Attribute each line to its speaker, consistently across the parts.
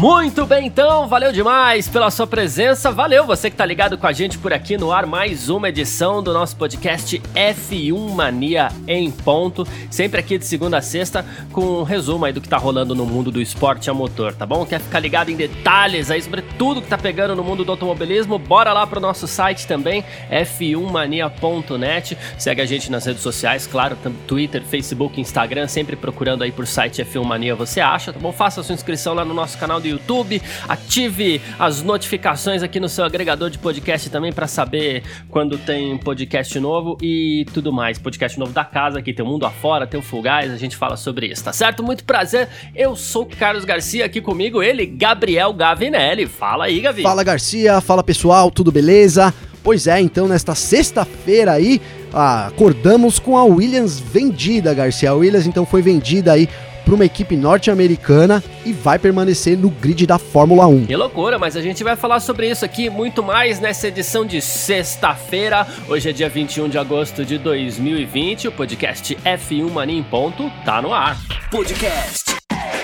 Speaker 1: Muito bem, então, valeu demais pela sua presença. Valeu você que tá ligado com a gente por aqui no ar. Mais uma edição do nosso podcast F1 Mania em ponto. Sempre aqui de segunda a sexta com um resumo aí do que tá rolando no mundo do esporte a motor, tá bom? Quer ficar ligado em detalhes aí sobre tudo que tá pegando no mundo do automobilismo? Bora lá pro nosso site também, f1mania.net. Segue a gente nas redes sociais, claro, Twitter, Facebook, Instagram, sempre procurando aí por site F1 Mania você acha, tá bom? Faça a sua inscrição lá no nosso canal do YouTube, ative as notificações aqui no seu agregador de podcast também para saber quando tem podcast novo e tudo mais. Podcast novo da casa, aqui tem o Mundo Afora, tem o Fugaz, a gente fala sobre isso, tá certo? Muito prazer, eu sou Carlos Garcia, aqui comigo ele, Gabriel Gavinelli. Fala aí, Gavi.
Speaker 2: Fala Garcia, fala pessoal, tudo beleza? Pois é, então nesta sexta-feira aí, acordamos com a Williams vendida, Garcia. A Williams então foi vendida aí para uma equipe norte-americana e vai permanecer no grid da Fórmula 1.
Speaker 1: Que loucura, mas a gente vai falar sobre isso aqui muito mais nessa edição de sexta-feira. Hoje é dia 21 de agosto de 2020. O podcast F1 Mania em ponto tá no ar. Podcast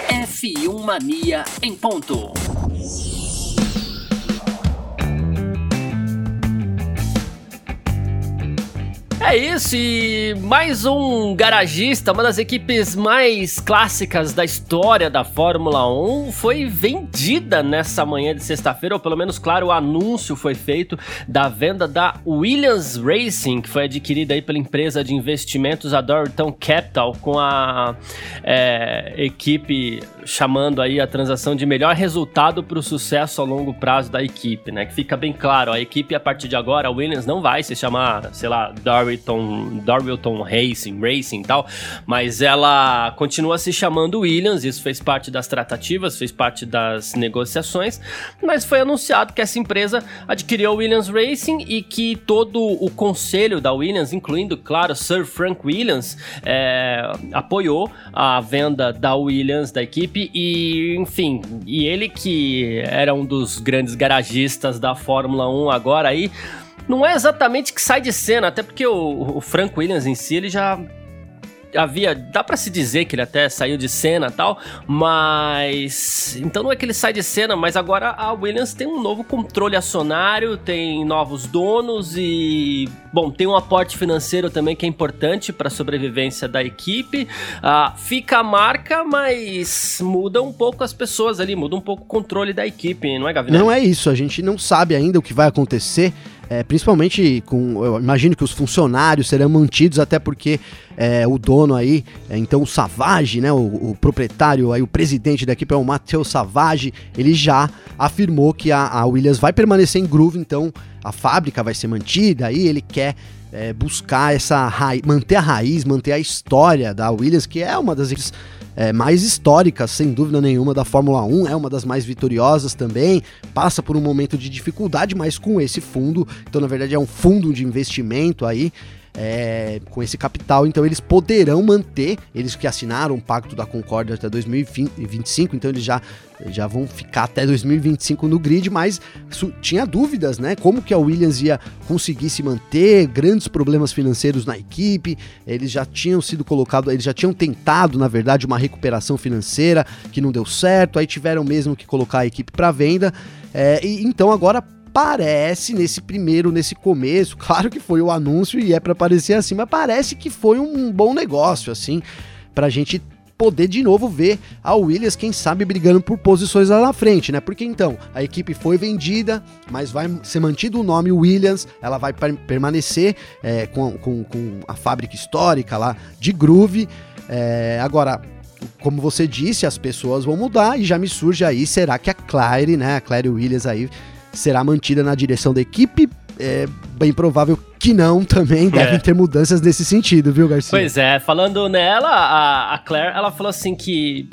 Speaker 1: F1 Mania em ponto. É isso, e mais um garagista, uma das equipes mais clássicas da história da Fórmula 1, foi vendida nessa manhã de sexta-feira, ou pelo menos, claro, o anúncio foi feito da venda da Williams Racing, que foi adquirida aí pela empresa de investimentos a Dorilton Capital, com a é, equipe chamando aí a transação de melhor resultado para o sucesso a longo prazo da equipe, né? Que fica bem claro, a equipe a partir de agora, a Williams não vai se chamar, sei lá, Dorilton Darwilton, Racing, Racing e tal, mas ela continua se chamando Williams, isso fez parte das tratativas, fez parte das negociações, mas foi anunciado que essa empresa adquiriu a Williams Racing e que todo o conselho da Williams, incluindo, claro, Sir Frank Williams, é, apoiou a venda da Williams, da equipe, e enfim, e ele que era um dos grandes garagistas da Fórmula 1 agora aí, não é exatamente que sai de cena, até porque o, o Frank Williams em si, ele já havia, dá para se dizer que ele até saiu de cena tal, mas então não é que ele sai de cena, mas agora a Williams tem um novo controle acionário, tem novos donos e bom, tem um aporte financeiro também que é importante para a sobrevivência da equipe. Ah, fica a marca, mas muda um pouco as pessoas ali, muda um pouco o controle da equipe, não é, Gavinelli?
Speaker 2: Não é isso, a gente não sabe ainda o que vai acontecer. É, principalmente com. Eu imagino que os funcionários serão mantidos, até porque é, o dono aí, é, então o Savage, né? O, o, proprietário aí, o presidente da equipe é o Matheus Savage, ele já afirmou que a, a, Williams vai permanecer em groove, então a fábrica vai ser mantida, aí ele quer é, buscar essa raiz, manter a raiz, manter a história da Williams, que é uma das equipes é, mais históricas, sem dúvida nenhuma, da Fórmula 1, é uma das mais vitoriosas também, passa por um momento de dificuldade, mas com esse fundo, então na verdade é um fundo de investimento aí, é, com esse capital, então eles poderão manter, eles que assinaram o Pacto da Concórdia até 2025, então eles já, já vão ficar até 2025 no grid, mas tinha dúvidas, né? Como que a Williams ia conseguir se manter, grandes problemas financeiros na equipe, eles já tinham sido colocados, eles já tinham tentado, na verdade, uma recuperação financeira que não deu certo, aí tiveram mesmo que colocar a equipe para venda, é, e então agora parece nesse primeiro, nesse começo, claro que foi o anúncio e é para parecer assim, mas parece que foi um bom negócio, assim, pra gente poder de novo ver a Williams, quem sabe, brigando por posições lá na frente, né? Porque então, a equipe foi vendida, mas vai ser mantido o nome Williams, ela vai permanecer é, com, com, com, a fábrica histórica lá de Groove. É, agora, como você disse, as pessoas vão mudar e já me surge aí, será que a Claire, né, a Claire Williams aí será mantida na direção da equipe. É bem provável que não também, devem é. ter mudanças nesse sentido, viu, Garcia?
Speaker 1: Pois é, falando nela, a, a Claire, ela falou assim que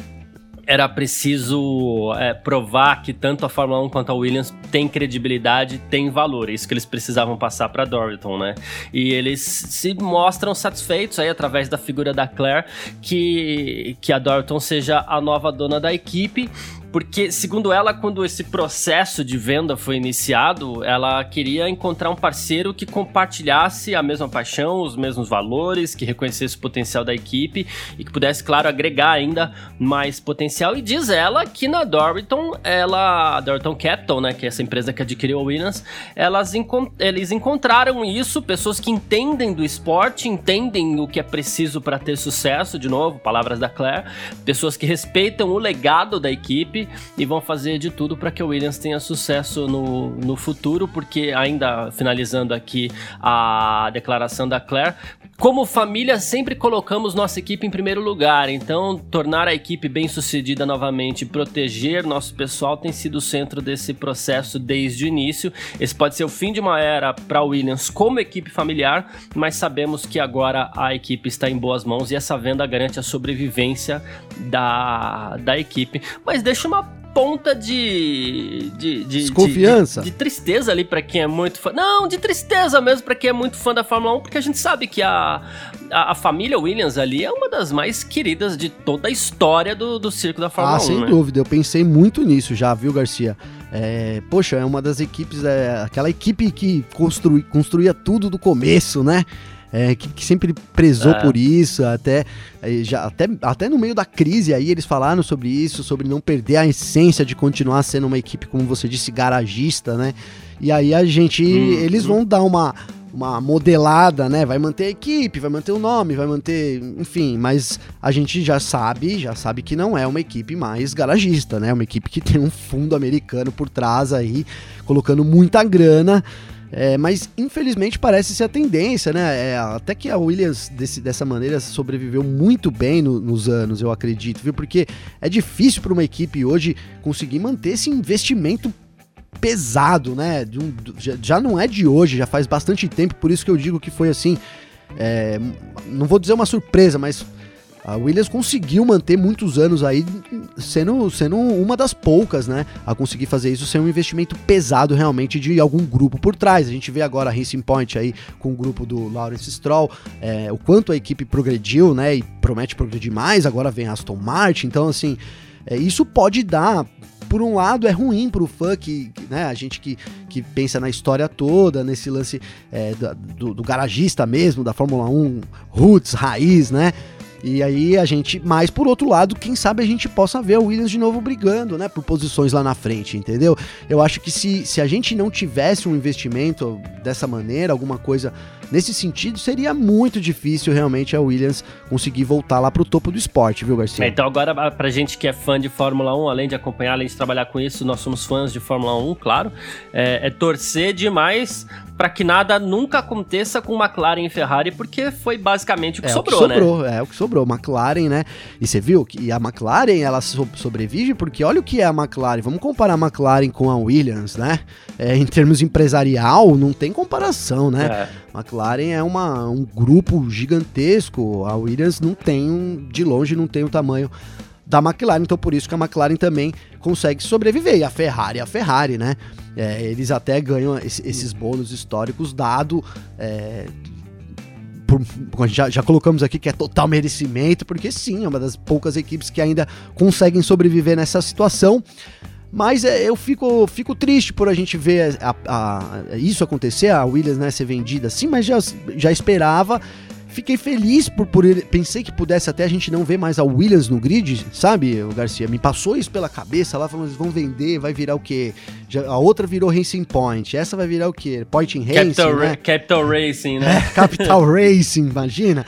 Speaker 1: era preciso é, provar que tanto a Fórmula 1 quanto a Williams tem credibilidade, tem valor. É isso que eles precisavam passar para Dorton, né? E eles se mostram satisfeitos aí através da figura da Claire que, que a Dorton seja a nova dona da equipe porque, segundo ela, quando esse processo de venda foi iniciado, ela queria encontrar um parceiro que compartilhasse a mesma paixão, os mesmos valores, que reconhecesse o potencial da equipe e que pudesse, claro, agregar ainda mais potencial. E diz ela que na Dorton, ela, a Dorton Capital, né, que é essa empresa que adquiriu a Williams, elas eles encontraram isso, pessoas que entendem do esporte, entendem o que é preciso para ter sucesso, de novo, palavras da Claire, pessoas que respeitam o legado da equipe e vão fazer de tudo para que o Williams tenha sucesso no, no futuro, porque ainda finalizando aqui a declaração da Claire, como família, sempre colocamos nossa equipe em primeiro lugar, então tornar a equipe bem sucedida novamente, proteger nosso pessoal tem sido o centro desse processo desde o início. Esse pode ser o fim de uma era para Williams como equipe familiar, mas sabemos que agora a equipe está em boas mãos e essa venda garante a sobrevivência da, da equipe. Mas deixa uma ponta de. de, de
Speaker 2: Desconfiança?
Speaker 1: De, de, de, tristeza ali para quem é muito fã. Não, de tristeza mesmo para quem é muito fã da Fórmula 1, porque a gente sabe que a, a, a, família Williams ali é uma das mais queridas de toda a história do, do circo da Fórmula
Speaker 2: ah, 1. Ah, sem
Speaker 1: né?
Speaker 2: dúvida. Eu pensei muito nisso já, viu, Garcia? É, poxa, é uma das equipes, é, aquela equipe que construi, construía tudo do começo, né? É, que, que, sempre prezou é. por isso, até, é, já, até, até no meio da crise aí eles falaram sobre isso, sobre não perder a essência de continuar sendo uma equipe, como você disse, garagista, né? E aí a gente, hum, eles hum. vão dar uma, uma modelada, né? Vai manter a equipe, vai manter o nome, vai manter, enfim, mas a gente já sabe, já sabe que não é uma equipe mais garagista, né? Uma equipe que tem um fundo americano por trás aí, colocando muita grana é, mas infelizmente parece ser a tendência, né? É, até que a Williams desse, dessa maneira sobreviveu muito bem no, nos anos, eu acredito, viu? Porque é difícil para uma equipe hoje conseguir manter esse investimento pesado, né? Já, já, não é de hoje, já faz bastante tempo, por isso que eu digo que foi assim. É, não vou dizer uma surpresa, mas a Williams conseguiu manter muitos anos aí, sendo, sendo uma das poucas, né, a conseguir fazer isso sem um investimento pesado realmente de algum grupo por trás. A gente vê agora a Racing Point aí com o grupo do Lawrence Stroll, é, o quanto a equipe progrediu, né, e promete progredir mais. Agora vem Aston Martin, então assim, é, isso pode dar por um lado é ruim pro fã que, né, a gente que, que pensa na história toda, nesse lance é, do, do, garagista mesmo, da Fórmula 1, roots, raiz, né? E aí a gente, mas por outro lado, quem sabe a gente possa ver o Williams de novo brigando, né, por posições lá na frente, entendeu? Eu acho que se, se a gente não tivesse um investimento dessa maneira, alguma coisa nesse sentido, seria muito difícil realmente a Williams conseguir voltar lá pro topo do esporte, viu, Garcia?
Speaker 1: É, então agora pra gente que é fã de Fórmula 1, além de acompanhar, além de trabalhar com isso, nós somos fãs de Fórmula 1, claro, é, é torcer demais para que nada nunca aconteça com McLaren e Ferrari, porque foi basicamente o que
Speaker 2: é,
Speaker 1: sobrou,
Speaker 2: o que sobrou
Speaker 1: né?
Speaker 2: É o que sobrou, McLaren, né? E você viu que a McLaren ela so sobrevive porque olha o que é a McLaren. Vamos comparar a McLaren com a Williams, né? É, em termos empresarial, não tem comparação, né? É. McLaren é uma, um grupo gigantesco. A Williams não tem um, de longe não tem o tamanho da McLaren, então por isso que a McLaren também consegue sobreviver. E a Ferrari, a Ferrari, né? É, eles até ganham esses bônus históricos dado. É, já, já, colocamos aqui que é total merecimento, porque sim, é uma das poucas equipes que ainda conseguem sobreviver nessa situação. Mas é, eu fico, fico triste por a gente ver a, a, isso acontecer, a Williams né, ser vendida assim, mas já, já esperava Fiquei feliz por, por ele. Pensei que pudesse até a gente não ver mais a Williams no grid, sabe, o Garcia? Me passou isso pela cabeça lá, falando, eles vão vender, vai virar o quê? Já, a outra virou Racing Point, essa vai virar o quê? Point Racing,
Speaker 1: Capital,
Speaker 2: né?
Speaker 1: Capital Racing, né?
Speaker 2: É, Capital Racing, imagina.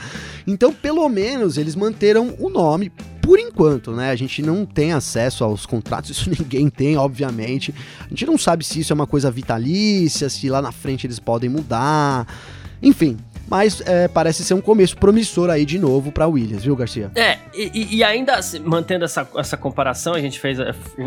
Speaker 2: Então, pelo menos, eles manteram o nome por enquanto, né? A gente não tem acesso aos contratos, isso ninguém tem, obviamente. A gente não sabe se isso é uma coisa vitalícia, se lá na frente eles podem mudar. Enfim, mas é, parece ser um começo promissor aí de novo para Williams, viu, Garcia?
Speaker 1: É, e, e, ainda mantendo essa, essa comparação, a gente fez,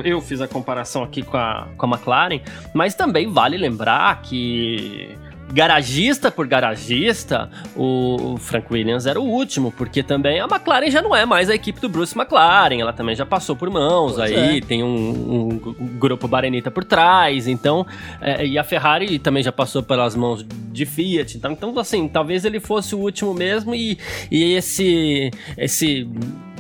Speaker 1: eu fiz a comparação aqui com a, com a McLaren, mas também vale lembrar que garagista por garagista, o, Frank Williams era o último, porque também a McLaren já não é mais a equipe do Bruce McLaren, ela também já passou por mãos pois aí, é. tem um, um, grupo Barenita por trás, então, é, e a Ferrari também já passou pelas mãos de Fiat, então, então assim, talvez ele fosse o último mesmo e, e esse, esse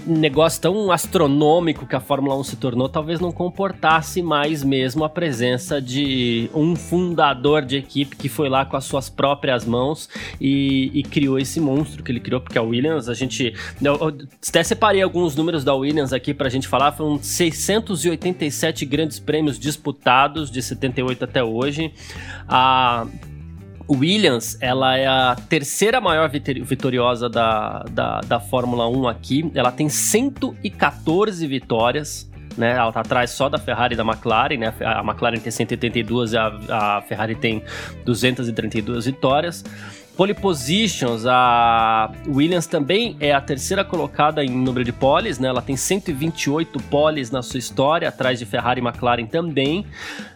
Speaker 1: negócio tão astronômico que a Fórmula 1 se tornou, talvez não comportasse mais mesmo a presença de um fundador de equipe que foi lá com as suas próprias mãos e, e criou esse monstro que ele criou, porque a Williams, a gente. Eu, eu até separei alguns números da Williams aqui pra gente falar, foram 687 grandes prêmios disputados de 78 até hoje. A Williams, ela é a terceira maior vitoriosa da, da, da Fórmula 1 aqui. Ela tem 114 vitórias. Né, ela tá atrás só da Ferrari e da McLaren, né? A McLaren tem 182 e a, a Ferrari tem 232 vitórias. Pole positions, a Williams também é a terceira colocada em número de poles, né? Ela tem 128 poles na sua história, atrás de Ferrari e McLaren também.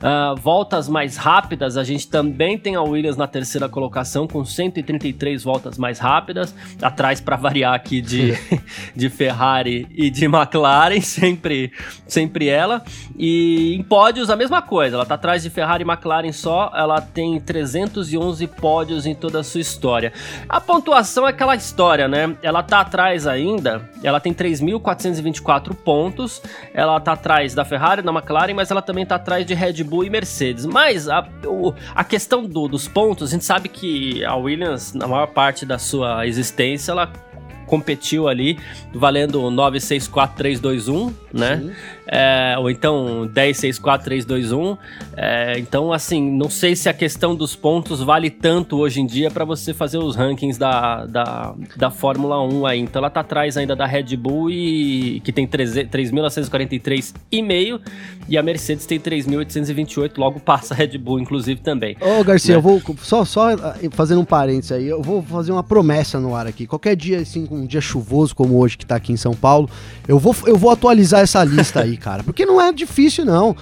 Speaker 1: Uh, voltas mais rápidas, a gente também tem a Williams na terceira colocação, com 133 voltas mais rápidas, atrás para variar aqui de, de Ferrari e de McLaren, sempre, sempre ela. E em pódios, a mesma coisa, ela tá atrás de Ferrari e McLaren só, ela tem 311 pódios em toda a sua história história. A pontuação é aquela história, né? Ela tá atrás ainda, ela tem 3.424 pontos, ela tá atrás da Ferrari, da McLaren, mas ela também tá atrás de Red Bull e Mercedes. Mas a, o, a questão do, dos pontos, a gente sabe que a Williams, na maior parte da sua existência, ela competiu ali valendo 964321, né? Sim é, ou então 10, 6, 4, 3, 2, 1. É, então, assim, não sei se a questão dos pontos vale tanto hoje em dia para você fazer os rankings da, da, da Fórmula 1 aí. Então, ela tá atrás ainda da Red Bull, e, que tem 3.943,5 e a Mercedes tem 3.828, logo passa a Red Bull, inclusive, também.
Speaker 2: Ô, Garcia, né? eu vou só, só ah, fazendo um parênteses aí, eu vou fazer uma promessa no ar aqui. Qualquer dia, assim, um dia chuvoso como hoje que tá aqui em São Paulo, eu vou, eu vou atualizar essa lista aí cara. Porque não é difícil, não.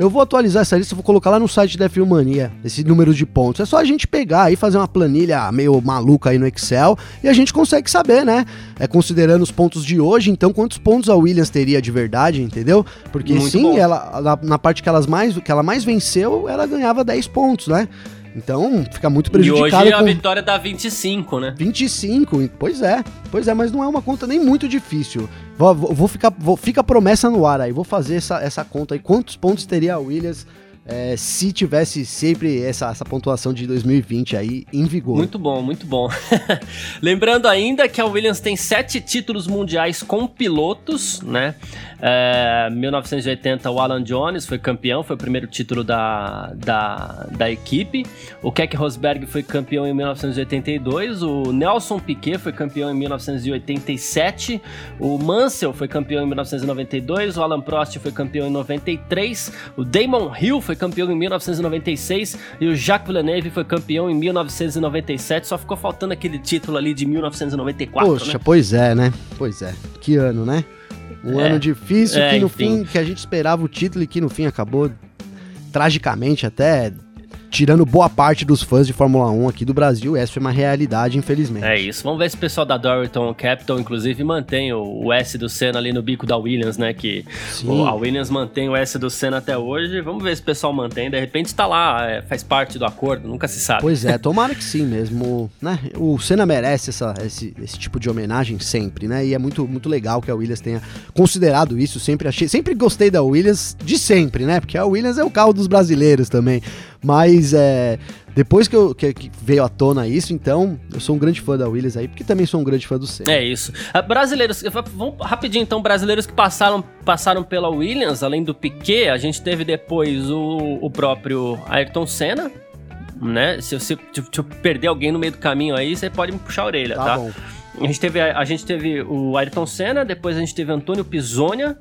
Speaker 2: Eu vou atualizar essa lista, vou colocar lá no site da f Mania, esse número de pontos. É só a gente pegar aí, fazer uma planilha meio maluca aí no Excel e a gente consegue saber, né? É considerando os pontos de hoje, então quantos pontos a Williams teria de verdade, entendeu? Porque Muito sim, bom. ela na, na, parte que, elas mais, que ela mais venceu, ela ganhava 10 pontos, né? Então fica muito prejudicado.
Speaker 1: E hoje com... a vitória dá 25, né?
Speaker 2: 25, pois é. Pois é, mas não é uma conta nem muito difícil. Vou, vou ficar, vou, fica a promessa no ar aí. Vou fazer essa, essa conta aí. Quantos pontos teria a Williams é, se tivesse sempre essa, essa pontuação de 2020 aí em vigor.
Speaker 1: Muito bom, muito bom. Lembrando ainda que a Williams tem sete títulos mundiais com pilotos, né? É, 1980 o Alan Jones foi campeão, foi o primeiro título da, da, da equipe. O Keck Rosberg foi campeão em 1982. O Nelson Piquet foi campeão em 1987. O Mansell foi campeão em 1992. O Alan Prost foi campeão em 93. O Damon Hill foi campeão em 1996 e o Jacques Villeneuve foi campeão em 1997. Só ficou faltando aquele título ali de 1994. Poxa,
Speaker 2: né? pois é, né? Pois é. Que ano, né? Um é, ano difícil é, que no enfim. fim que a gente esperava o título e que no fim acabou tragicamente até tirando boa parte dos fãs de Fórmula 1 aqui do Brasil, essa foi uma realidade, infelizmente.
Speaker 1: É isso. Vamos ver se o pessoal da Dorilton Capital, inclusive, mantém o, S do Senna ali no bico da Williams, né? Que o, a Williams mantém o S do Senna até hoje. Vamos ver se o pessoal mantém. De repente está lá, é, faz parte do acordo, nunca se sabe.
Speaker 2: Pois é, tomara que sim mesmo. Né? O Senna merece essa, esse, esse tipo de homenagem sempre, né? E é muito, muito legal que a Williams tenha considerado isso. Sempre achei, sempre gostei da Williams de sempre, né? Porque a Williams é o carro dos brasileiros também. Mas é, depois que, eu, que, que, veio à tona isso, então, eu sou um grande fã da Williams aí, porque também sou um grande fã do Senna.
Speaker 1: É isso. Uh, brasileiros, vamos rapidinho então, brasileiros que passaram, passaram pela Williams, além do Piquet, a gente teve depois o, o próprio Ayrton Senna, né? Se você perder alguém no meio do caminho aí, você pode me puxar a orelha, tá? tá? A gente, teve, a, a gente teve o Ayrton Senna, depois a gente teve Antônio Pisonia,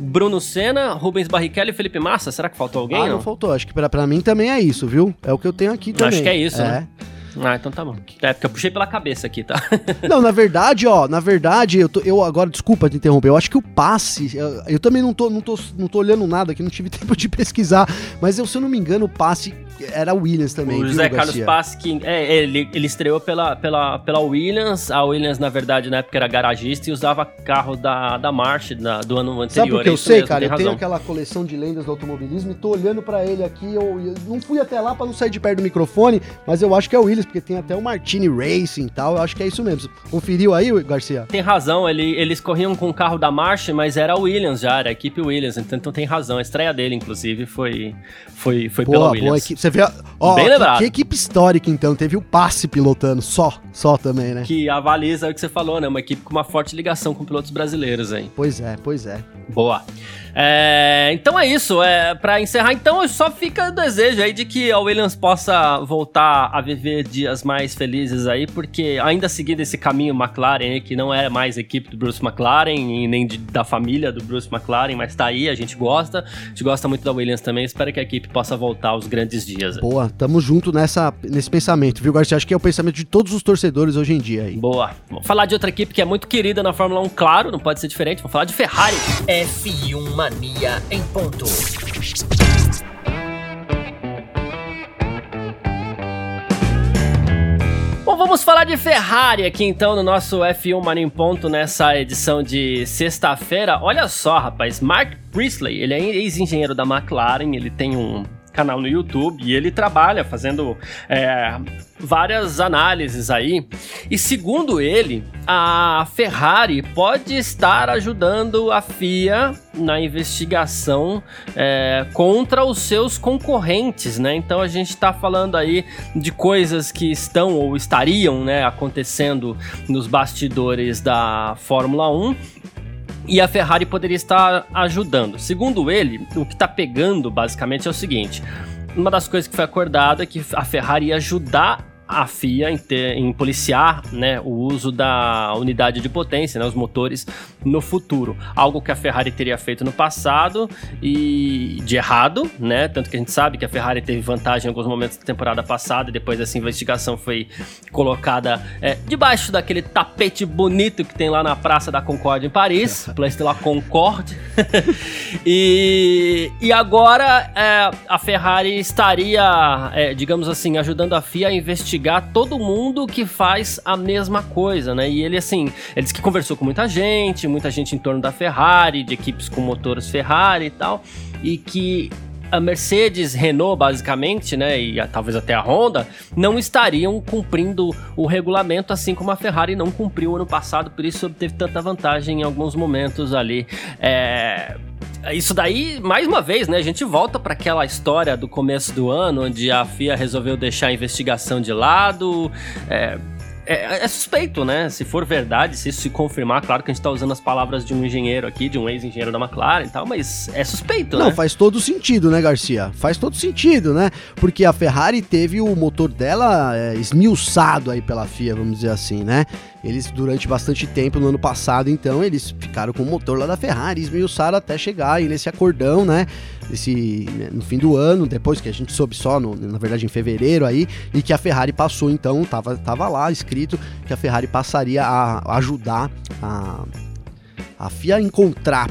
Speaker 1: Bruno Senna, Rubens Barrichello e Felipe Massa. Será que faltou alguém?
Speaker 2: Ah, não, não faltou. Acho que pra, pra mim também é isso, viu? É o que eu tenho aqui também.
Speaker 1: Acho que é isso, é. né? Ah, então tá bom. É, porque eu puxei pela cabeça aqui, tá?
Speaker 2: não, na verdade, ó, na verdade, eu, tô, eu agora, desculpa te interromper, eu acho que o passe, eu, eu, também não tô, não, tô, não tô olhando nada aqui, não tive tempo de pesquisar, mas eu, se eu não me engano, o passe era Williams também.
Speaker 1: O José viu, Carlos Passe, que é, ele, ele estreou pela, pela, pela Williams. A Williams, na verdade, na época era garagista e usava carro da, da March do ano anterior.
Speaker 2: Sabe por que eu sei, mesmo, cara? Eu razão. tenho aquela coleção de lendas do automobilismo e tô olhando para ele aqui. Eu, eu, não fui até lá para não sair de perto do microfone, mas eu acho que é o Williams, porque tem até o Martini Racing e tal. Eu acho que é isso mesmo. Conferiu aí, Garcia?
Speaker 1: Tem razão, ele, eles corriam com o carro da March, mas era o Williams já, era a equipe Williams. Então, então tem razão. A estreia dele, inclusive, foi, foi, foi pela Williams. Boa
Speaker 2: equipe. Você vê, ó, Bem lembrado. Que, que equipe histórica, então. Teve o passe pilotando, só, só também, né?
Speaker 1: Que avaliza o que você falou, né? Uma equipe com uma forte ligação com pilotos brasileiros aí.
Speaker 2: Pois é, pois é.
Speaker 1: Boa. É, então é isso. É, para encerrar, então, só fica o desejo aí de que a Williams possa voltar a viver dias mais felizes aí, porque ainda seguindo esse caminho McLaren, que não é mais equipe do Bruce McLaren e nem de, da família do Bruce McLaren, mas tá aí, a gente gosta. A gente gosta muito da Williams também. Espero que a equipe possa voltar aos grandes dias.
Speaker 2: Boa, tamo junto nessa, nesse pensamento, viu, Garcia? Acho que é o pensamento de todos os torcedores hoje em dia aí.
Speaker 1: Boa. Vamos falar de outra equipe que é muito querida na Fórmula 1, claro, não pode ser diferente. Vamos falar de Ferrari.
Speaker 3: F1 Mania em ponto.
Speaker 1: Bom, vamos falar de Ferrari aqui então no nosso F1 Mania em ponto nessa edição de sexta-feira. Olha só, rapaz, Mark Priestley, ele é ex-engenheiro da McLaren, ele tem um canal no YouTube e ele trabalha fazendo é, várias análises aí. E segundo ele, a Ferrari pode estar ajudando a FIA na investigação é, contra os seus concorrentes, né? Então a gente está falando aí de coisas que estão ou estariam né, acontecendo nos bastidores da Fórmula 1 e a Ferrari poderia estar ajudando. Segundo ele, o que está pegando basicamente é o seguinte: uma das coisas que foi acordada é que a Ferrari ia ajudar a FIA em, ter, em policiar né, o uso da unidade de potência, né, os motores, no futuro. Algo que a Ferrari teria feito no passado e de errado, né? Tanto que a gente sabe que a Ferrari teve vantagem em alguns momentos da temporada passada e depois essa investigação foi colocada é, debaixo daquele tapete bonito que tem lá na Praça da Concorde em Paris, Place de la Concorde. e, e agora é, a Ferrari estaria, é, digamos assim, ajudando a FIA a investigar investigar todo mundo que faz a mesma coisa, né? E ele, assim, ele disse que conversou com muita gente, muita gente em torno da Ferrari, de equipes com motores Ferrari e tal, e que a Mercedes, Renault, basicamente, né, e a, talvez até a Honda, não estariam cumprindo o regulamento, assim como a Ferrari não cumpriu ano passado, por isso teve tanta vantagem em alguns momentos ali. É, isso daí, mais uma vez, né? A gente volta para aquela história do começo do ano, onde a FIA resolveu deixar a investigação de lado. É, é, é, suspeito, né? Se for verdade, se isso se confirmar, claro que a gente tá usando as palavras de um engenheiro aqui, de um ex-engenheiro da McLaren e tal, mas é suspeito,
Speaker 2: Não,
Speaker 1: né?
Speaker 2: Não, faz todo sentido, né, Garcia? Faz todo sentido, né? Porque a Ferrari teve o motor dela é, esmiuçado aí pela FIA, vamos dizer assim, né? Eles, durante bastante tempo, no ano passado, então, eles ficaram com o motor lá da Ferrari, esmiuçaram até chegar aí nesse acordão, né? Esse, né, no fim do ano, depois que a gente soube só, no, na verdade, em fevereiro aí, e que a Ferrari passou, então, tava, tava lá escrito que a Ferrari passaria a ajudar a, a FIA a encontrar.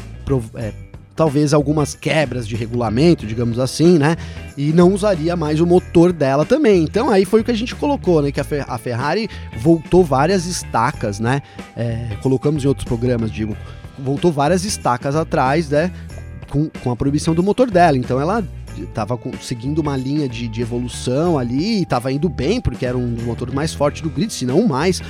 Speaker 2: É, talvez algumas quebras de regulamento, digamos assim, né? E não usaria mais o motor dela também. Então aí foi o que a gente colocou, né? Que a, Ferrari voltou várias estacas, né? É, colocamos em outros programas, digo, voltou várias estacas atrás, né? Com, com a proibição do motor dela. Então ela estava seguindo uma linha de, de evolução ali, estava indo bem, porque era um dos motores mais fortes do grid, se não mais.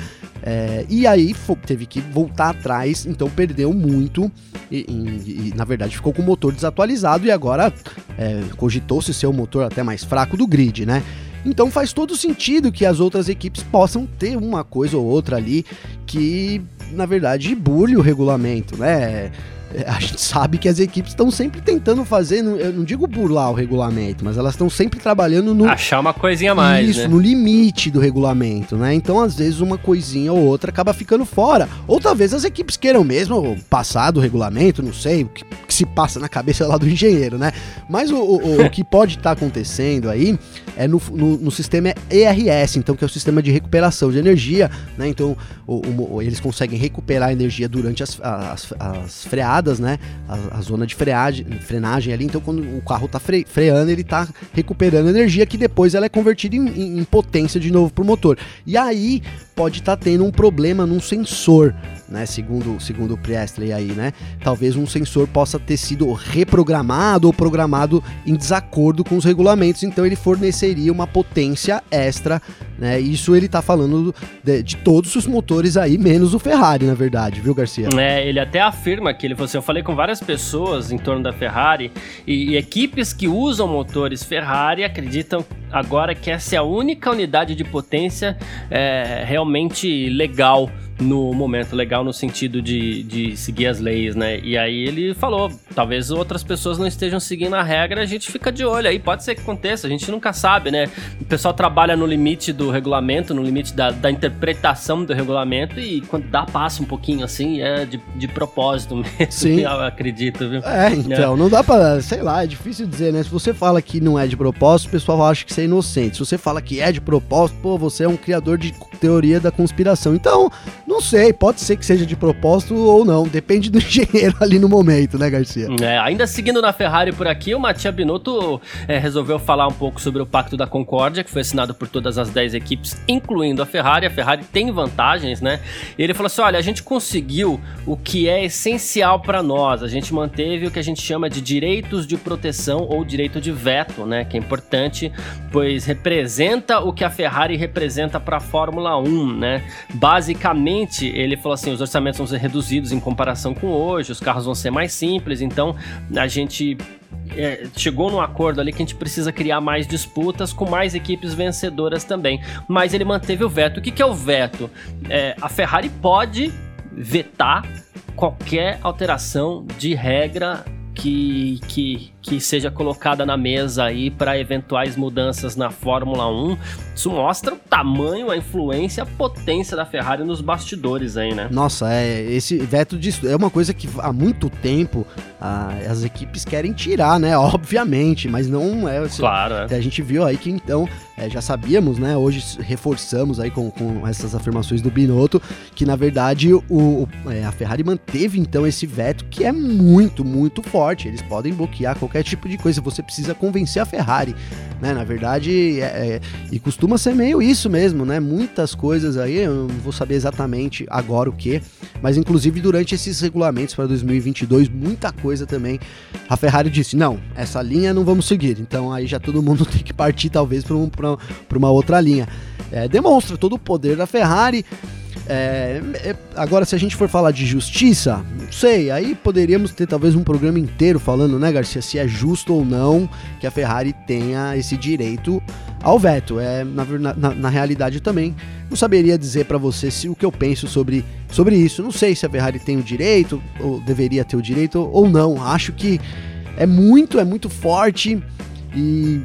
Speaker 2: É, e aí teve que voltar atrás, então perdeu muito e, e, e, na verdade ficou com o motor desatualizado e agora é, cogitou-se ser o motor até mais fraco do grid, né? Então faz todo sentido que as outras equipes possam ter uma coisa ou outra ali que, na verdade, burle o regulamento, né? A gente sabe que as equipes estão sempre tentando fazer, eu não digo burlar o regulamento, mas elas estão sempre trabalhando no.
Speaker 1: Achar uma coisinha mais. Isso, né?
Speaker 2: no limite do regulamento, né? Então, às vezes, uma coisinha ou outra acaba ficando fora. Ou talvez as equipes queiram mesmo passar do regulamento, não sei, o que, que se passa na cabeça lá do engenheiro, né? Mas o, o, o que pode estar tá acontecendo aí é no, no, no, sistema ERS, então, que é o sistema de recuperação de energia, né? Então, o, eles conseguem recuperar energia durante as, as, as freadas, né? A, a, zona de freagem, frenagem ali. Então, quando o carro tá fre, freando, ele tá recuperando energia que depois ela é convertida em, em, em potência de novo pro motor. E aí pode estar tá tendo um problema num sensor, né? Segundo, segundo o Presley aí, né? Talvez um sensor possa ter sido reprogramado ou programado em desacordo com os regulamentos, então ele forneceria uma potência extra, né? Isso ele tá falando de, de todos os motores aí, menos o Ferrari, na verdade, viu, Garcia?
Speaker 1: É, ele até afirma que ele falou assim, eu falei com várias pessoas em torno da Ferrari e, e equipes que usam motores Ferrari acreditam agora que essa é a única unidade de potência é, realmente legal no momento legal no sentido de, de seguir as leis, né? E aí ele falou, talvez outras pessoas não estejam seguindo a regra, a gente fica de olho aí, pode ser que aconteça, a gente nunca sabe, né? O pessoal trabalha no limite do regulamento, no limite da, da interpretação do regulamento e quando dá passa um pouquinho assim, é de, de propósito mesmo, Sim. eu acredito, viu?
Speaker 2: É, então, é. não dá pra, sei lá, é difícil dizer, né? Se você fala que não é de propósito, o pessoal acha que você é inocente. Se você fala que é de propósito, pô, você é um criador de teoria da conspiração. Então, não sei, pode ser que seja de propósito ou não, depende do engenheiro ali no momento, né, Garcia?
Speaker 1: É, ainda seguindo na Ferrari por aqui, o Mattia Binotto é, resolveu falar um pouco sobre o Pacto da Concórdia, que foi assinado por todas as 10 equipes, incluindo a Ferrari. A Ferrari tem vantagens, né? E ele falou assim: olha, a gente conseguiu o que é essencial para nós. A gente manteve o que a gente chama de direitos de proteção ou direito de veto, né? Que é importante, pois representa o que a Ferrari representa para a Fórmula 1, né? Basicamente, ele falou assim: os orçamentos vão ser reduzidos em comparação com hoje, os carros vão ser mais simples, então a gente é, chegou num acordo ali que a gente precisa criar mais disputas com mais equipes vencedoras também. Mas ele manteve o veto. O que, que é o veto? É, a Ferrari pode vetar qualquer alteração de regra que, que, que seja colocada na mesa aí para eventuais mudanças na Fórmula 1. Isso mostra o tamanho, a influência, a potência da Ferrari nos bastidores aí, né?
Speaker 2: Nossa, é, esse veto disso é uma coisa que há muito tempo ah, as equipes querem tirar, né? Obviamente, mas não é.
Speaker 1: Claro. É.
Speaker 2: A gente viu aí que então é, já sabíamos, né? Hoje reforçamos aí com, com essas afirmações do Binotto que na verdade o, o é, a Ferrari manteve então esse veto que é muito, muito forte. Eles podem bloquear qualquer tipo de coisa. Você precisa convencer a Ferrari, né? Na verdade, é, é, e costuma ser meio isso mesmo, né? Muitas coisas aí, eu não vou saber exatamente agora o que, mas inclusive durante esses regulamentos para 2022, muita coisa coisa também. A Ferrari disse: não, essa linha não vamos seguir. Então aí já todo mundo tem que partir, talvez, para um, uma outra linha. É, demonstra todo o poder da Ferrari. É, é, agora, se a gente for falar de justiça, não sei, aí poderíamos ter talvez um programa inteiro falando, né, Garcia, se é justo ou não que a Ferrari tenha esse direito ao veto. É, na, na, na realidade também, não saberia dizer para você se o que eu penso sobre, sobre isso. Não sei se a Ferrari tem o direito, ou deveria ter o direito, ou não. Acho que é muito, é muito forte e,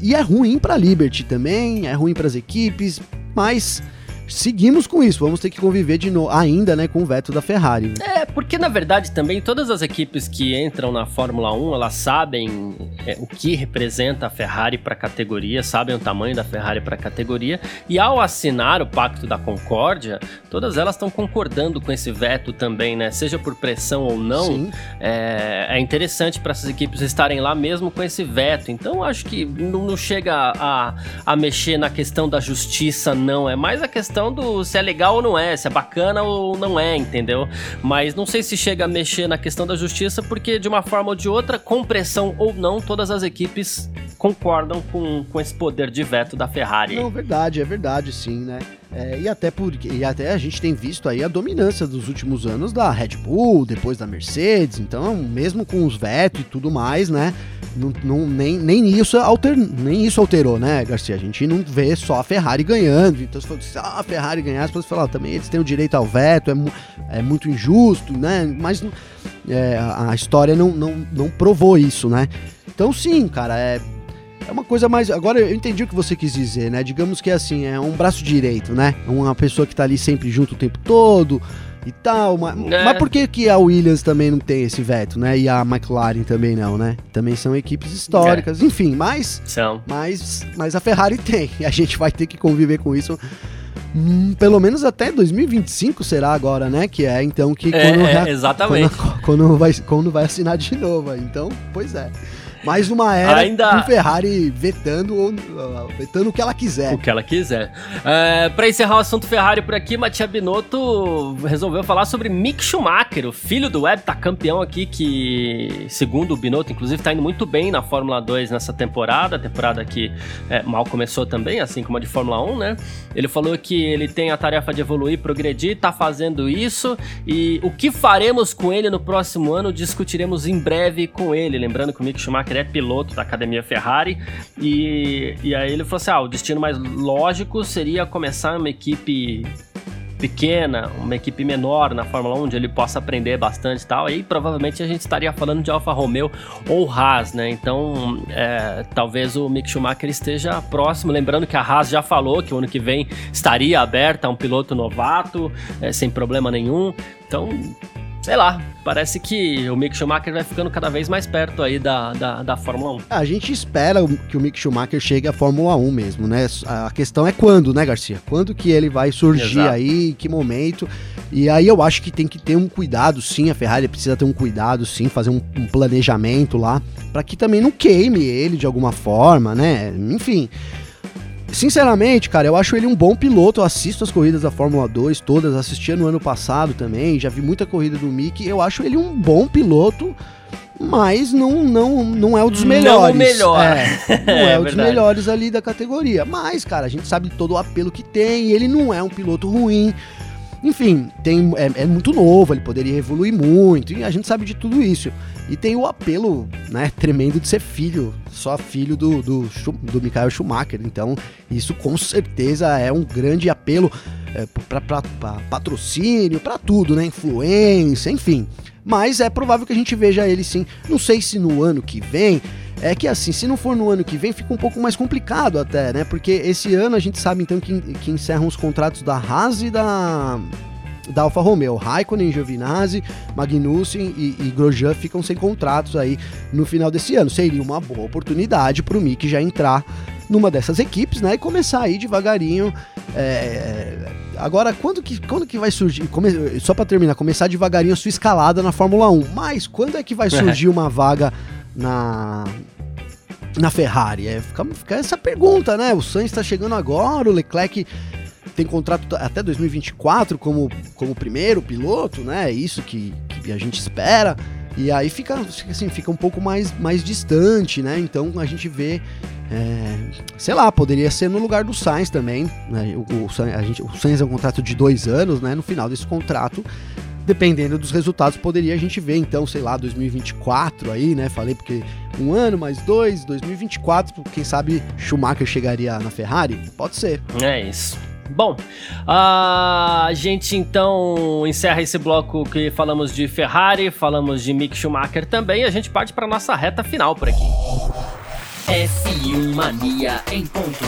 Speaker 2: e é ruim para a Liberty também, é ruim para as equipes, mas seguimos com isso. Vamos ter que conviver de novo, ainda, né, com o veto da Ferrari.
Speaker 1: É, porque na verdade também todas as equipes que entram na Fórmula 1, elas sabem é, o que representa a Ferrari para a categoria, sabem o tamanho da Ferrari para a categoria, e ao assinar o Pacto da Concórdia, todas elas estão concordando com esse veto também, né? Seja por pressão ou não, é, é, interessante para essas equipes estarem lá mesmo com esse veto. Então acho que não, não chega a, a mexer na questão da justiça, não. É mais a questão questão do se é legal ou não é, se é bacana ou não é, entendeu? Mas não sei se chega a mexer na questão da justiça, porque de uma forma ou de outra, com pressão ou não, todas as equipes concordam com, com esse poder de veto da Ferrari.
Speaker 2: Não, verdade, é verdade sim, né? É, e até porque e até a gente tem visto aí a dominância dos últimos anos da Red Bull, depois da Mercedes, então mesmo com os vetos e tudo mais, né? Não, não, nem, nem, isso alter, nem isso alterou, né, Garcia? A gente não vê só a Ferrari ganhando. Então, se fosse a Ferrari ganhasse, você falar também eles têm o direito ao veto, é, é muito injusto, né? Mas é, a história não, não, não provou isso, né? Então, sim, cara, é é uma coisa mais. Agora eu entendi o que você quis dizer, né? Digamos que é assim, é um braço direito, né? Uma pessoa que tá ali sempre junto o tempo todo e tal. Mas, é. mas por que, que a Williams também não tem esse veto, né? E a McLaren também não, né? Também são equipes históricas, é. enfim, mas.
Speaker 1: São.
Speaker 2: Mas, mas a Ferrari tem. E a gente vai ter que conviver com isso hum, pelo menos até 2025 será agora, né? Que é então que
Speaker 1: É,
Speaker 2: quando,
Speaker 1: é, exatamente.
Speaker 2: quando, quando vai, quando vai assinar de novo. Então, pois é. Mais uma era
Speaker 1: Ainda-
Speaker 2: com Ferrari vetando, ou, uh, vetando o que ela quiser.
Speaker 1: O que ela quiser. É, para encerrar o assunto Ferrari por aqui, Matia Binotto resolveu falar sobre Mick Schumacher, o filho do Web, tá campeão aqui, que, segundo o Binotto, inclusive, tá indo muito bem na Fórmula 2 nessa temporada, a temporada que é, mal começou também, assim como a de Fórmula 1, né? Ele falou que ele tem a tarefa de evoluir, progredir, tá fazendo isso, e o que faremos com ele no próximo ano, discutiremos em breve com ele. Lembrando que o Mick Schumacher é piloto da Academia Ferrari, e, e aí ele falou assim: ah, o destino mais lógico seria começar uma equipe pequena, uma equipe menor na Fórmula 1, onde ele possa aprender bastante e tal. Aí provavelmente a gente estaria falando de Alfa Romeo ou Haas, né? Então é, talvez o Mick Schumacher esteja próximo. Lembrando que a Haas já falou que o ano que vem estaria aberta a um piloto novato, é, sem problema nenhum. Então. Sei lá, parece que o Mick Schumacher vai ficando cada vez mais perto aí da, da, da Fórmula 1.
Speaker 2: A gente espera que o Mick Schumacher chegue à Fórmula 1 mesmo, né? A questão é quando, né, Garcia? Quando que ele vai surgir
Speaker 1: Exato.
Speaker 2: aí, em que momento? E aí eu acho que tem que ter um cuidado, sim, a Ferrari precisa ter um cuidado, sim, fazer um, um planejamento lá, pra que também não queime ele de alguma forma, né? Enfim. Sinceramente, cara, eu acho ele um bom piloto. Eu assisto as corridas da Fórmula 2, todas, assistia no ano passado também, já vi muita corrida do Mick. Eu acho ele um bom piloto, mas não, não, não é um dos
Speaker 1: Não o
Speaker 2: melhores.
Speaker 1: melhor.
Speaker 2: É, não é,
Speaker 1: É
Speaker 2: um dos melhores ali da categoria. Mas, cara, a gente sabe todo o apelo que tem. Ele não é um piloto ruim. Enfim, tem, é, é muito novo, ele poderia evoluir muito, e a gente sabe de tudo isso. E tem o apelo, né, tremendo de ser filho, só filho do, do, do Michael Schumacher. Então, isso com certeza é um grande apelo é, para patrocínio, para tudo, né, influência, enfim. Mas é provável que a gente veja ele sim. Não sei se no ano que vem. É que assim, se não for no ano que vem, fica um pouco mais complicado até, né? Porque esse ano a gente sabe então que, que encerram os contratos da Haas e da, da Alfa Romeo. Raikkonen, Giovinazzi, Magnussen e, e Grosjean ficam sem contratos aí no final desse ano. Seria uma boa oportunidade para o Mick já entrar numa dessas equipes, né? E começar aí devagarinho. é, Agora, quando que, quando que vai surgir? come- Só para terminar, começar devagarinho a sua escalada na Fórmula 1. Mas quando é que vai surgir uma vaga na na Ferrari? É, fica, fica essa pergunta, né? O Sainz está chegando agora, o Leclerc tem contrato até 2024 como, como primeiro piloto, né? É isso que, que a gente espera. E aí fica, fica assim, fica um pouco mais, mais distante, né? Então a gente vê, é, sei lá, poderia ser no lugar do Sainz também. Né? O, o, a gente, o Sainz é um contrato de dois anos, né? No final desse contrato, dependendo dos resultados, poderia a gente ver, então, sei lá, 2024 aí, né? Falei porque um ano mais dois, 2024, quem sabe Schumacher chegaria na Ferrari? Pode ser.
Speaker 1: É isso. Bom, a gente então encerra esse bloco que falamos de Ferrari, falamos de Mick Schumacher também, e a gente parte para nossa reta final por aqui.
Speaker 3: F1 Mania em ponto.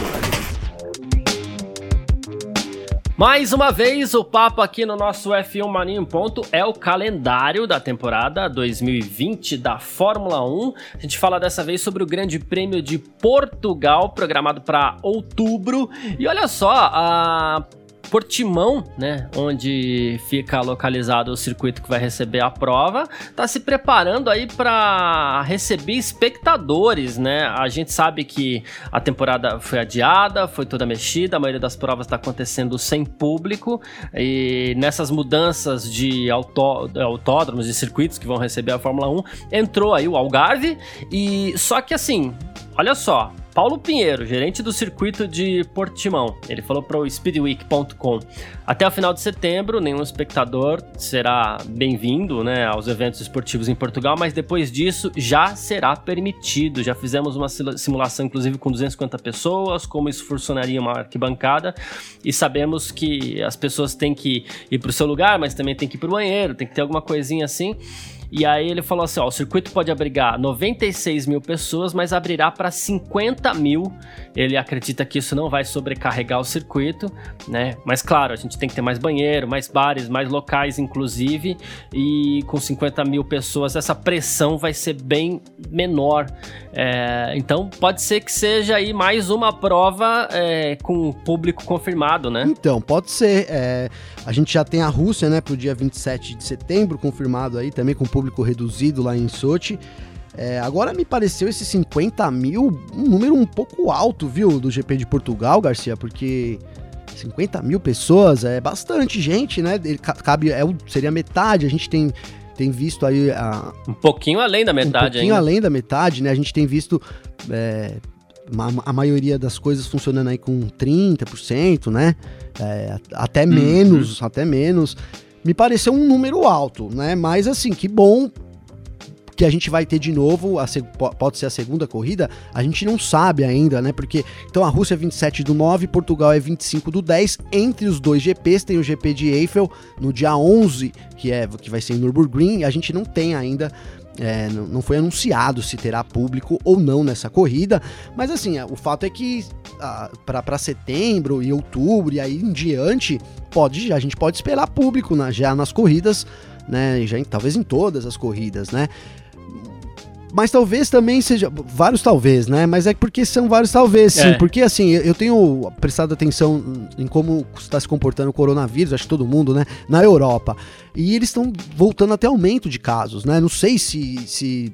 Speaker 1: Mais uma vez, o papo aqui no nosso F1 Mania em Ponto é o calendário da temporada 2020 da Fórmula 1. A gente fala dessa vez sobre o Grande Prêmio de Portugal, programado para outubro. E olha só, a Portimão, né, onde fica localizado o circuito que vai receber a prova, tá se preparando aí para receber espectadores, né? A gente sabe que a temporada foi adiada, foi toda mexida, a maioria das provas está acontecendo sem público e nessas mudanças de autó autódromos e circuitos que vão receber a Fórmula 1, entrou aí o Algarve e só que assim, olha só, Paulo Pinheiro, gerente do circuito de Portimão, ele falou para o speedweek.com: até o final de setembro, nenhum espectador será bem-vindo né, aos eventos esportivos em Portugal, mas depois disso já será permitido. Já fizemos uma simulação, inclusive, com 250 pessoas, como isso funcionaria uma arquibancada, e sabemos que as pessoas têm que ir para o seu lugar, mas também tem que ir para o banheiro, tem que ter alguma coisinha assim. E aí ele falou assim: ó, o circuito pode abrigar 96 mil pessoas, mas abrirá para 50 mil. Ele acredita que isso não vai sobrecarregar o circuito, né? Mas claro, a gente tem que ter mais banheiro, mais bares, mais locais, inclusive. E com 50 mil pessoas, essa pressão vai ser bem menor. É, então, pode ser que seja aí mais uma prova é, com público confirmado, né?
Speaker 2: Então, pode ser. É, a gente já tem a Rússia, né, pro dia 27 de setembro, confirmado aí, também com público reduzido lá em Sochi. É, agora me pareceu esse 50 mil um número um pouco alto, viu, do GP de Portugal, Garcia, porque 50 mil pessoas é bastante gente, né? Ele cabe, é, seria metade, a gente tem, tem visto aí a,
Speaker 1: Um pouquinho além da metade
Speaker 2: um pouquinho
Speaker 1: ainda.
Speaker 2: além da metade, né? A gente tem visto é, a maioria das coisas funcionando aí com 30%, né? É, até
Speaker 1: Uhum.
Speaker 2: menos, até menos. Me pareceu um número alto, né? Mas assim, que bom que a gente vai ter de novo, a pode ser a segunda corrida, a gente não sabe ainda, né? Porque então a Rússia é 27 do 9, Portugal é 25 do 10. Entre os dois GPs tem o GP de Eiffel no dia 11, que é que vai ser em Nürburgring, a gente não tem ainda é, não foi anunciado se terá público ou não nessa corrida, mas assim, o fato é que para setembro e outubro e aí em diante, pode, a gente pode esperar público na- já nas corridas, né? Já em- talvez em todas as corridas, né? Mas talvez também seja. Vários talvez, né? Mas é porque são vários talvez, sim.
Speaker 1: É.
Speaker 2: Porque assim, eu tenho prestado atenção em como está se comportando o coronavírus, acho que todo mundo, né? Na Europa. E eles estão voltando até aumento de casos, né? Não sei se. se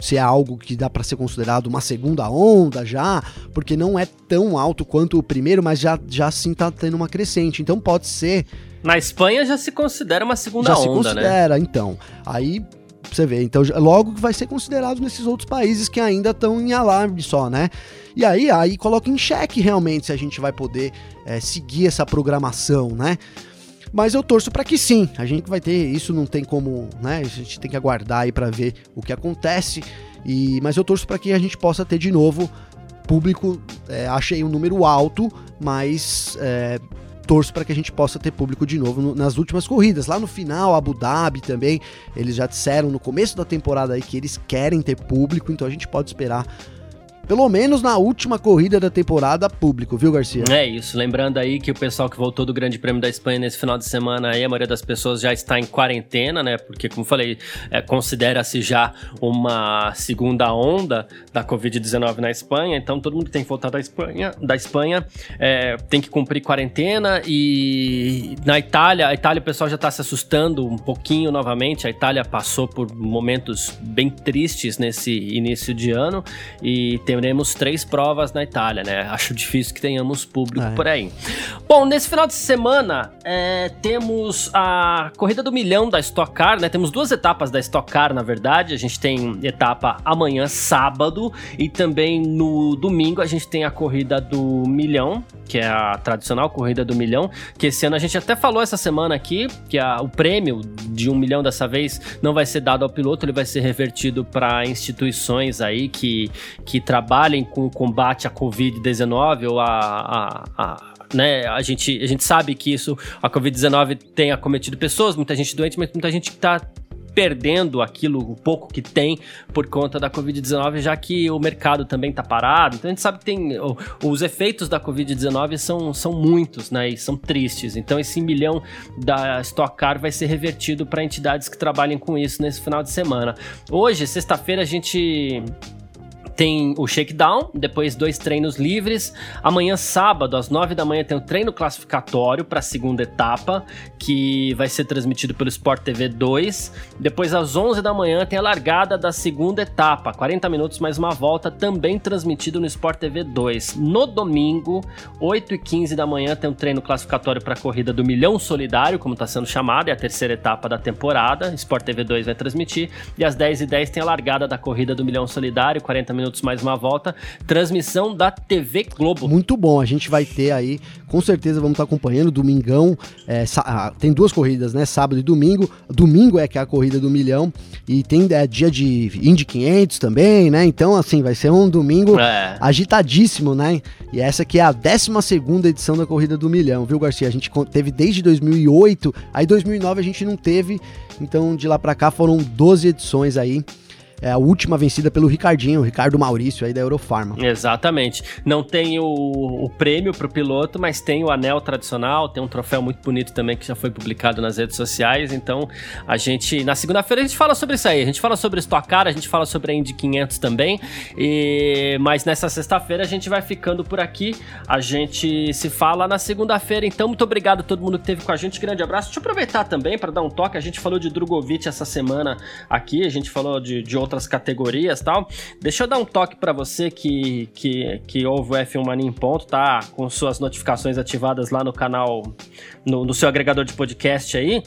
Speaker 2: se é algo que dá para ser considerado uma segunda onda já, porque não é tão alto quanto o primeiro, mas já, já sim tá tendo uma crescente. Então pode ser
Speaker 1: Na Espanha já se considera uma segunda
Speaker 2: já se
Speaker 1: onda, né?
Speaker 2: considera, então. Aí você vê, então logo vai ser considerado nesses outros países que ainda estão em alarme só, né? E aí, aí coloca em xeque realmente se a gente vai poder é, seguir essa programação, né? Mas eu torço para que sim, a gente vai ter isso, não tem como, né? A gente tem que aguardar aí para ver o que acontece. E mas eu torço para que a gente possa ter de novo público. é, achei um número alto, mas é, torço para que a gente possa ter público de novo no- nas últimas corridas. Lá no final, Abu Dhabi também, eles já disseram no começo da temporada aí que eles querem ter público, então a gente pode esperar. Pelo menos na última corrida da temporada, público, viu, Garcia?
Speaker 1: É isso, lembrando aí que o pessoal que voltou do Grande Prêmio da Espanha nesse final de semana aí, a maioria das pessoas já está em quarentena, né? Porque, como falei, é, considera-se já uma segunda onda da Covid-19 na Espanha, então todo mundo que tem que voltar da Espanha, da Espanha é, tem que cumprir quarentena e na Itália, a Itália o pessoal já está se assustando um pouquinho novamente, a Itália passou por momentos bem tristes nesse início de ano e teremos três provas na Itália, né? Acho difícil que tenhamos público
Speaker 2: É.
Speaker 1: por aí. Bom, nesse final de semana é, temos a corrida do milhão da Stock Car, né? Temos duas etapas da Stock Car, na verdade. A gente tem etapa amanhã, sábado, e também no domingo a gente tem a corrida do milhão, que é a tradicional corrida do milhão, que esse ano a gente até falou essa semana aqui, que a- o prêmio de um milhão dessa vez não vai ser dado ao piloto, ele vai ser revertido para instituições aí que, que trabalhem com o combate à Covid-19 ou a, a, a né, a gente, a gente sabe que isso, a Covid-19 tem acometido pessoas, muita gente doente, mas muita gente que tá perdendo aquilo, o pouco que tem por conta da Covid-19, já que o mercado também tá parado. Então a gente sabe que tem os efeitos da Covid-19 são, são muitos, né, e são tristes. Então esse milhão da Stock Car vai ser revertido para entidades que trabalhem com isso nesse final de semana. Hoje, sexta-feira, a gente tem o shakedown, depois dois treinos livres. Amanhã, sábado, às 9 da manhã, tem o treino classificatório para a segunda etapa, que vai ser transmitido pelo Sport TV 2. Depois, às 11 da manhã, tem a largada da segunda etapa, 40 minutos mais uma volta, também transmitido no Sport TV 2. No domingo, 8 e 15 da manhã, tem um treino classificatório para a corrida do Milhão Solidário, como está sendo chamada, é a terceira etapa da temporada. Sport TV 2 vai transmitir. E às 10 e 10 tem a largada da corrida do Milhão Solidário, 40 minutos mais uma volta. Transmissão da TV Globo.
Speaker 2: Muito bom, a gente vai ter aí, com certeza vamos estar acompanhando, domingão, é, ah, tem duas corridas, né, sábado e domingo, domingo é que é a corrida do milhão, e tem é, dia de Indy 500 também, né, então assim, vai ser um domingo
Speaker 1: É.
Speaker 2: agitadíssimo, né, e essa aqui é a 12 segunda edição da corrida do milhão, viu Garcia, a gente teve desde 2008, aí 2009 a gente não teve, então de lá pra cá foram 12 edições aí, é a última vencida pelo Ricardinho, o Ricardo Maurício aí da Eurofarma.
Speaker 1: Exatamente. Não tem o, o prêmio pro piloto, mas tem o anel tradicional, tem um troféu muito bonito também que já foi publicado nas redes sociais. Então, a gente, na segunda-feira, a gente fala sobre isso aí. A gente fala sobre Stock Car, a gente fala sobre a Indy 500 também. E, mas nessa sexta-feira a gente vai ficando por aqui. A gente se fala na segunda-feira. Então, muito obrigado a todo mundo que esteve com a gente. Grande abraço. Deixa eu aproveitar também para dar um toque. A gente falou de Drogovic essa semana aqui, a gente falou de, de outras categorias tal. Deixa eu dar um toque para você que, que, que ouve o F1 Mania em ponto, tá? Com suas notificações ativadas lá no canal, no, no seu agregador de podcast aí.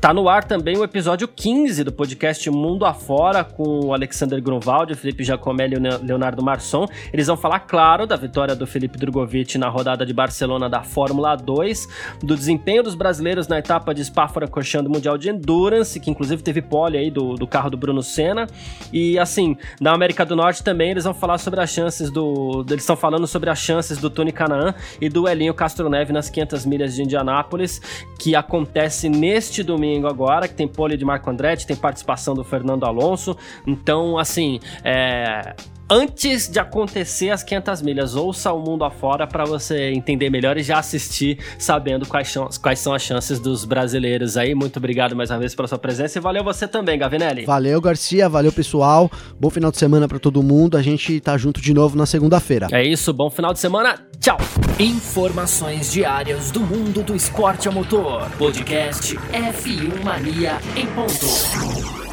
Speaker 1: Tá no ar também o episódio 15 do podcast Mundo Afora com o Alexander Grunwald, o Felipe Giacomelli e o Leonardo Marçom. Eles vão falar, claro, da vitória do Felipe Drogovic na rodada de Barcelona da Fórmula 2, do desempenho dos brasileiros na etapa de Spa-Francorchamps do Mundial de Endurance, que inclusive teve pole aí do, do carro do Bruno Senna. E assim, na América do Norte também eles vão falar sobre as chances do... Eles estão falando sobre as chances do Tony Canaan e do Elinho Castro Neve nas 500 milhas de Indianápolis, que acontece neste domingo domingo agora, que tem pole de Marco Andretti, tem participação do Fernando Alonso. Então, assim, é, antes de acontecer as 500 milhas, ouça o mundo afora para você entender melhor e já assistir sabendo quais, quais são as chances dos brasileiros aí. Muito obrigado mais uma vez pela sua presença e valeu você também, Gavinelli.
Speaker 2: Valeu, Garcia, valeu pessoal. Bom final de semana para todo mundo. A gente tá junto de novo na segunda-feira.
Speaker 1: É isso, bom final de semana. Tchau.
Speaker 3: Informações diárias do mundo do esporte a motor. Podcast F1 Mania em ponto.